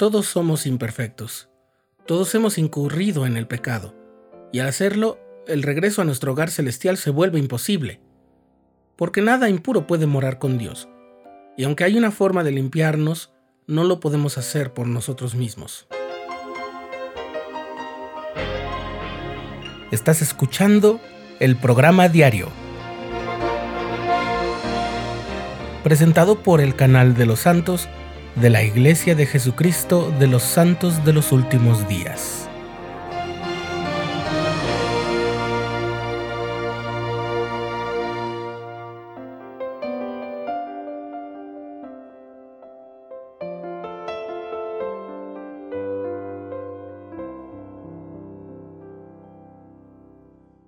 Todos somos imperfectos. Todos hemos incurrido en el pecado. Y al hacerlo, el regreso a nuestro hogar celestial se vuelve imposible. Porque nada impuro puede morar con Dios. Y aunque hay una forma de limpiarnos, no lo podemos hacer por nosotros mismos. Estás escuchando el programa diario, presentado por el canal de los santos de la Iglesia de Jesucristo de los Santos de los Últimos Días.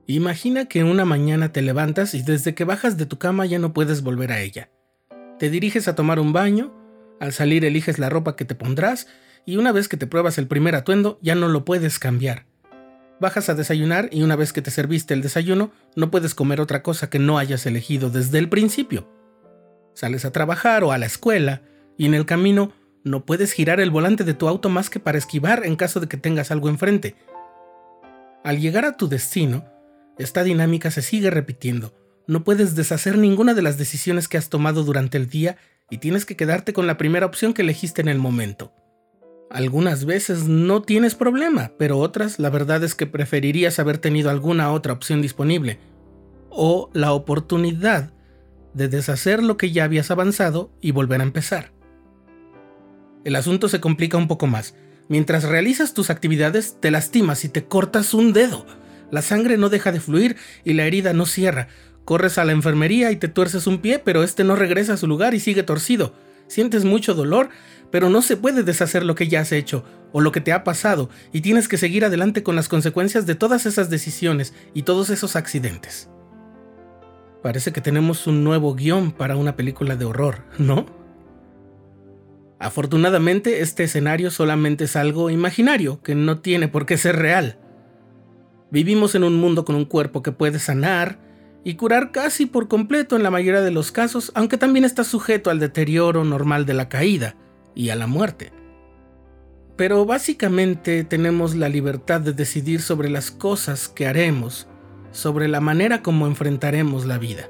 Imagina que una mañana te levantas y desde que bajas de tu cama ya no puedes volver a ella. Te diriges a tomar un baño, al salir eliges la ropa que te pondrás y una vez que te pruebas el primer atuendo ya no lo puedes cambiar. Bajas a desayunar y una vez que te serviste el desayuno no puedes comer otra cosa que no hayas elegido desde el principio. Sales a trabajar o a la escuela y en el camino no puedes girar el volante de tu auto más que para esquivar en caso de que tengas algo enfrente. Al llegar a tu destino, esta dinámica se sigue repitiendo. No puedes deshacer ninguna de las decisiones que has tomado durante el día y tienes que quedarte con la primera opción que elegiste en el momento. Algunas veces no tienes problema, pero otras la verdad es que preferirías haber tenido alguna otra opción disponible o la oportunidad de deshacer lo que ya habías avanzado y volver a empezar. El asunto se complica un poco más. Mientras realizas tus actividades te lastimas y te cortas un dedo. La sangre no deja de fluir y la herida no cierra. Corres a la enfermería y te tuerces un pie, pero este no regresa a su lugar y sigue torcido. Sientes mucho dolor, pero no se puede deshacer lo que ya has hecho o lo que te ha pasado y tienes que seguir adelante con las consecuencias de todas esas decisiones y todos esos accidentes. Parece que tenemos un nuevo guion para una película de horror, ¿no? Afortunadamente, este escenario solamente es algo imaginario, que no tiene por qué ser real. Vivimos en un mundo con un cuerpo que puede sanar y curar casi por completo en la mayoría de los casos, aunque también está sujeto al deterioro normal de la caída y a la muerte. Pero básicamente tenemos la libertad de decidir sobre las cosas que haremos, sobre la manera como enfrentaremos la vida.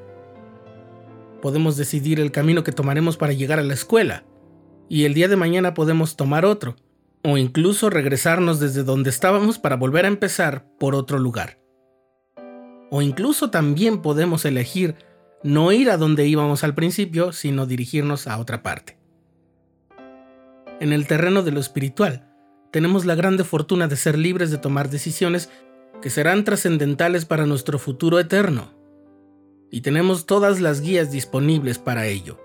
Podemos decidir el camino que tomaremos para llegar a la escuela, y el día de mañana podemos tomar otro, o incluso regresarnos desde donde estábamos para volver a empezar por otro lugar. O incluso también podemos elegir no ir a donde íbamos al principio, sino dirigirnos a otra parte. En el terreno de lo espiritual, tenemos la grande fortuna de ser libres de tomar decisiones que serán trascendentales para nuestro futuro eterno. Y tenemos todas las guías disponibles para ello.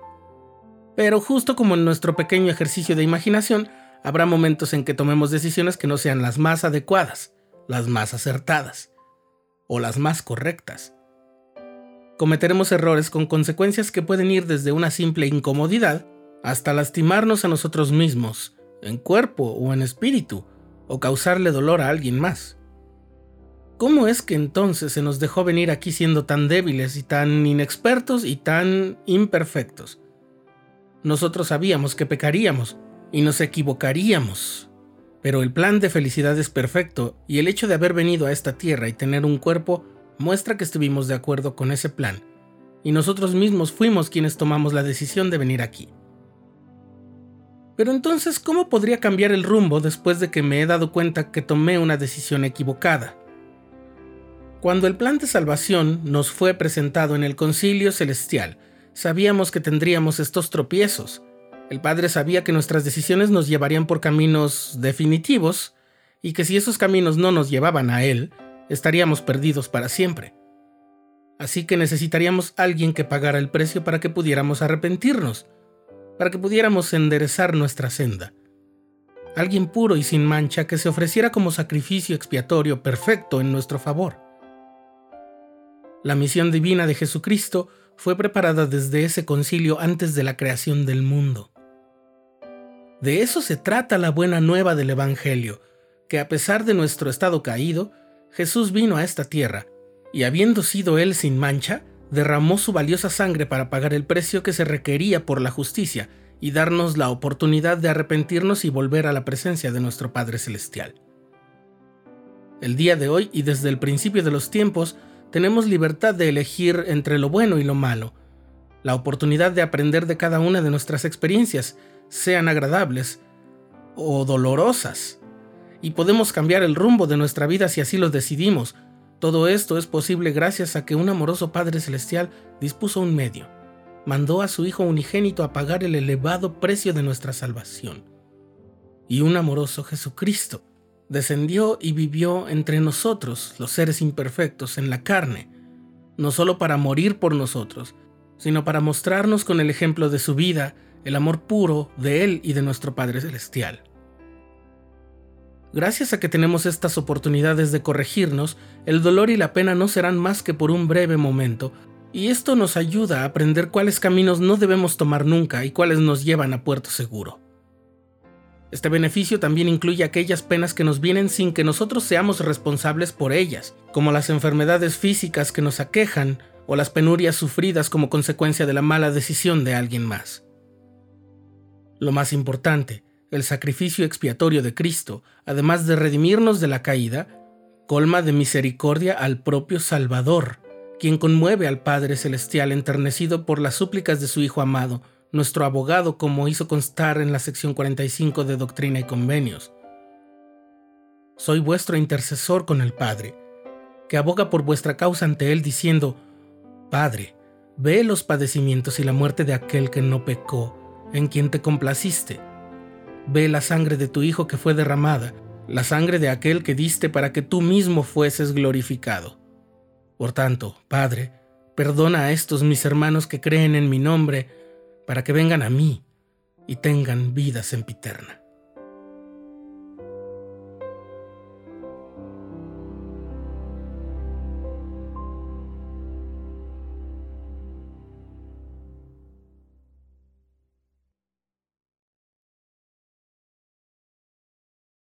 Pero justo como en nuestro pequeño ejercicio de imaginación, habrá momentos en que tomemos decisiones que no sean las más adecuadas, las más acertadas o las más correctas. Cometeremos errores con consecuencias que pueden ir desde una simple incomodidad hasta lastimarnos a nosotros mismos, en cuerpo o en espíritu, o causarle dolor a alguien más. ¿Cómo es que entonces se nos dejó venir aquí siendo tan débiles y tan inexpertos y tan imperfectos? Nosotros sabíamos que pecaríamos, y nos equivocaríamos. Pero el plan de felicidad es perfecto y el hecho de haber venido a esta tierra y tener un cuerpo muestra que estuvimos de acuerdo con ese plan, y nosotros mismos fuimos quienes tomamos la decisión de venir aquí. Pero entonces, ¿cómo podría cambiar el rumbo después de que me he dado cuenta que tomé una decisión equivocada? Cuando el plan de salvación nos fue presentado en el concilio celestial, sabíamos que tendríamos estos tropiezos, el padre sabía que nuestras decisiones nos llevarían por caminos definitivos y que si esos caminos no nos llevaban a él, estaríamos perdidos para siempre. Así que necesitaríamos alguien que pagara el precio para que pudiéramos arrepentirnos, para que pudiéramos enderezar nuestra senda. Alguien puro y sin mancha que se ofreciera como sacrificio expiatorio perfecto en nuestro favor. La misión divina de Jesucristo fue preparada desde ese concilio antes de la creación del mundo. De eso se trata la buena nueva del Evangelio, que a pesar de nuestro estado caído, Jesús vino a esta tierra, y habiendo sido Él sin mancha, derramó su valiosa sangre para pagar el precio que se requería por la justicia, y darnos la oportunidad de arrepentirnos y volver a la presencia de nuestro Padre Celestial. El día de hoy y desde el principio de los tiempos tenemos libertad de elegir entre lo bueno y lo malo, la oportunidad de aprender de cada una de nuestras experiencias, sean agradables o dolorosas, y podemos cambiar el rumbo de nuestra vida si así lo decidimos. Todo esto es posible gracias a que un amoroso Padre Celestial dispuso un medio mandó a su Hijo unigénito a pagar el elevado precio de nuestra salvación. Y un amoroso Jesucristo descendió y vivió entre nosotros, los seres imperfectos, en la carne, no solo para morir por nosotros, sino para mostrarnos con el ejemplo de su vida el amor puro de Él y de nuestro Padre Celestial. Gracias a que tenemos estas oportunidades de corregirnos, el dolor y la pena no serán más que por un breve momento, y esto nos ayuda a aprender cuáles caminos no debemos tomar nunca y cuáles nos llevan a puerto seguro. Este beneficio también incluye aquellas penas que nos vienen sin que nosotros seamos responsables por ellas, como las enfermedades físicas que nos aquejan o las penurias sufridas como consecuencia de la mala decisión de alguien más. Lo más importante, el sacrificio expiatorio de Cristo, además de redimirnos de la caída, colma de misericordia al propio Salvador, quien conmueve al Padre Celestial enternecido por las súplicas de su Hijo amado, nuestro abogado como hizo constar en la sección 45 de Doctrina y Convenios. Soy vuestro intercesor con el Padre, que aboga por vuestra causa ante Él diciendo, Padre, ve los padecimientos y la muerte de aquel que no pecó, en quien te complaciste. Ve la sangre de tu Hijo que fue derramada, la sangre de aquel que diste para que tú mismo fueses glorificado. Por tanto, Padre, perdona a estos mis hermanos que creen en mi nombre, para que vengan a mí y tengan vida sempiterna.